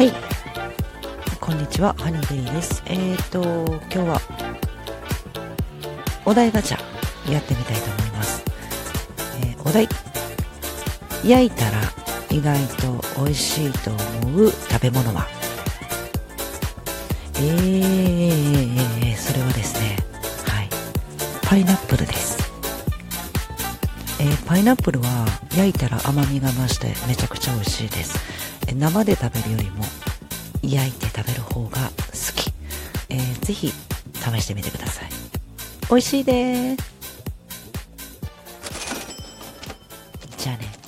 はい。こんにちはハニーベリーです。えーと今日はお題ガチャやってみたいと思います、えー、お題。焼いたら意外と美味しいと思う食べ物は？えー、それはですね。はい。パイナップルです。えー、パイナップルは焼いたら甘みが増してめちゃくちゃ美味しいです、生で食べるよりも焼いて食べる方が好き、えー、ぜひ試してみてください。美味しいです。じゃあね。